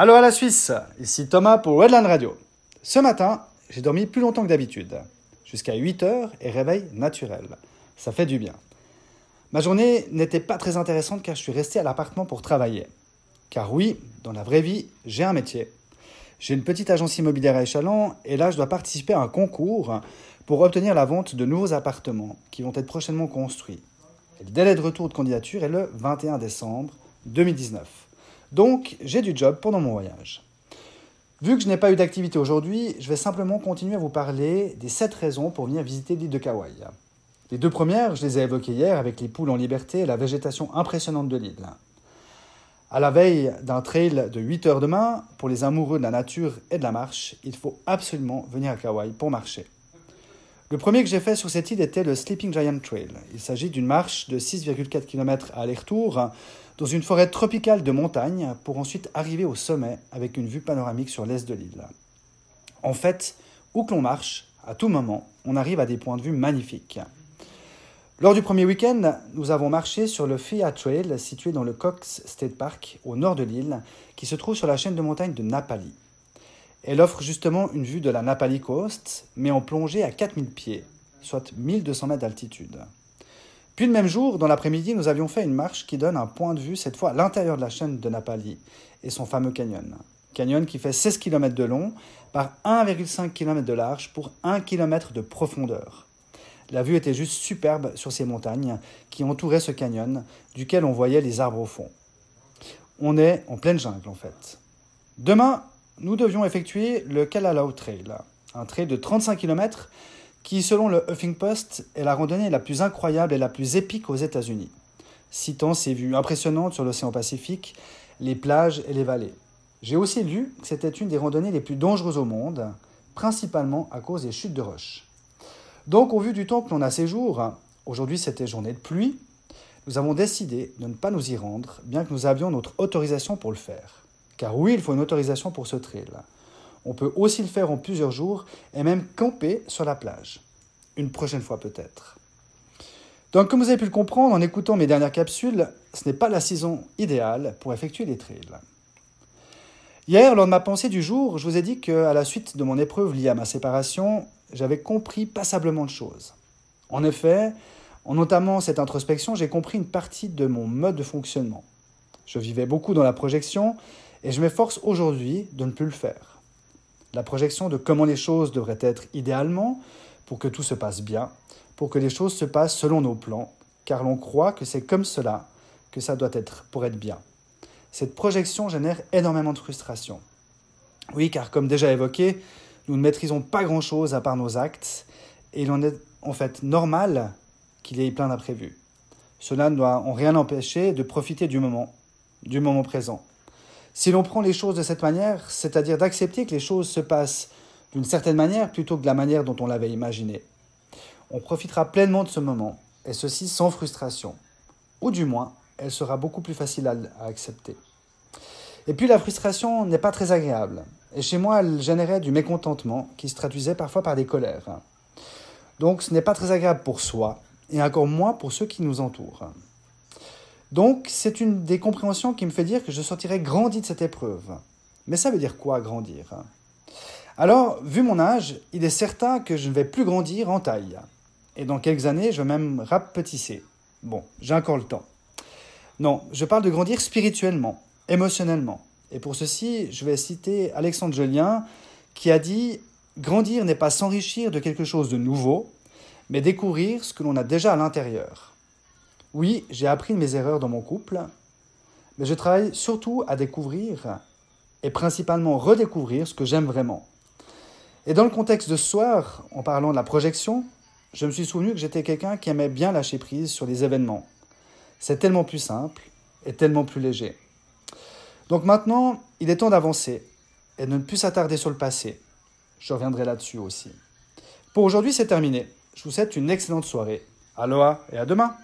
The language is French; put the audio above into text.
Allô à la Suisse, ici Thomas pour Redland Radio. Ce matin, j'ai dormi plus longtemps que d'habitude, jusqu'à 8 heures et réveil naturel. Ça fait du bien. Ma journée n'était pas très intéressante car je suis resté à l'appartement pour travailler. Car oui, dans la vraie vie, j'ai un métier. J'ai une petite agence immobilière à échalon et là je dois participer à un concours pour obtenir la vente de nouveaux appartements qui vont être prochainement construits. le délai de retour de candidature est le 21 décembre 2019. Donc j'ai du job pendant mon voyage. Vu que je n'ai pas eu d'activité aujourd'hui, je vais simplement continuer à vous parler des 7 raisons pour venir visiter l'île de Kauai. Les deux premières, je les ai évoquées hier avec les poules en liberté et la végétation impressionnante de l'île. À la veille d'un trail de 8 heures demain, pour les amoureux de la nature et de la marche, il faut absolument venir à Kauai pour marcher. Le premier que j'ai fait sur cette île était le Sleeping Giant Trail. Il s'agit d'une marche de 6,4 km à aller-retour dans une forêt tropicale de montagne pour ensuite arriver au sommet avec une vue panoramique sur l'est de l'île. En fait, où que l'on marche, à tout moment, on arrive à des points de vue magnifiques. Lors du premier week-end, nous avons marché sur le Fia Trail situé dans le Cox State Park au nord de l'île, qui se trouve sur la chaîne de montagnes de Napali. Elle offre justement une vue de la Napali Coast, mais en plongée à 4000 pieds, soit 1200 mètres d'altitude. Puis le même jour, dans l'après-midi, nous avions fait une marche qui donne un point de vue, cette fois à l'intérieur de la chaîne de Napali et son fameux canyon. Canyon qui fait 16 km de long par 1,5 km de large pour 1 km de profondeur. La vue était juste superbe sur ces montagnes qui entouraient ce canyon, duquel on voyait les arbres au fond. On est en pleine jungle en fait. Demain, nous devions effectuer le Kalalau Trail, un trail de 35 km qui, selon le Huffing Post, est la randonnée la plus incroyable et la plus épique aux États-Unis, citant ses vues impressionnantes sur l'océan Pacifique, les plages et les vallées. J'ai aussi lu que c'était une des randonnées les plus dangereuses au monde, principalement à cause des chutes de roches. Donc, au vu du temps que l'on a ces jours, aujourd'hui c'était journée de pluie, nous avons décidé de ne pas nous y rendre, bien que nous avions notre autorisation pour le faire. Car oui, il faut une autorisation pour ce trail. On peut aussi le faire en plusieurs jours et même camper sur la plage. Une prochaine fois peut-être. Donc, comme vous avez pu le comprendre en écoutant mes dernières capsules, ce n'est pas la saison idéale pour effectuer des trails. Hier, lors de ma pensée du jour, je vous ai dit qu'à la suite de mon épreuve liée à ma séparation, j'avais compris passablement de choses. En effet, en notamment cette introspection, j'ai compris une partie de mon mode de fonctionnement. Je vivais beaucoup dans la projection et je m'efforce aujourd'hui de ne plus le faire. La projection de comment les choses devraient être idéalement pour que tout se passe bien, pour que les choses se passent selon nos plans, car l'on croit que c'est comme cela que ça doit être pour être bien. Cette projection génère énormément de frustration. Oui, car comme déjà évoqué, nous ne maîtrisons pas grand-chose à part nos actes, et il en est en fait normal qu'il y ait plein d'imprévus. Cela ne doit en rien empêcher de profiter du moment, du moment présent. Si l'on prend les choses de cette manière, c'est-à-dire d'accepter que les choses se passent d'une certaine manière plutôt que de la manière dont on l'avait imaginé, on profitera pleinement de ce moment, et ceci sans frustration. Ou du moins, elle sera beaucoup plus facile à, accepter. Et puis la frustration n'est pas très agréable. Et chez moi, elle générait du mécontentement qui se traduisait parfois par des colères. Donc ce n'est pas très agréable pour soi, et encore moins pour ceux qui nous entourent. Donc c'est une des compréhensions qui me fait dire que je sortirai grandi de cette épreuve. Mais ça veut dire quoi grandir? Alors, vu mon âge, il est certain que je ne vais plus grandir en taille. Et dans quelques années, je vais même rapetisser. Bon, j'ai encore le temps. Non, je parle de grandir spirituellement, émotionnellement. Et pour ceci, je vais citer Alexandre Jolien qui a dit Grandir n'est pas s'enrichir de quelque chose de nouveau, mais découvrir ce que l'on a déjà à l'intérieur. Oui, j'ai appris mes erreurs dans mon couple, mais je travaille surtout à découvrir et principalement redécouvrir ce que j'aime vraiment. Et dans le contexte de ce soir, en parlant de la projection, je me suis souvenu que j'étais quelqu'un qui aimait bien lâcher prise sur les événements. C'est tellement plus simple et tellement plus léger. Donc maintenant, il est temps d'avancer et de ne plus s'attarder sur le passé. Je reviendrai là-dessus aussi. Pour aujourd'hui, c'est terminé. Je vous souhaite une excellente soirée. Aloha et à demain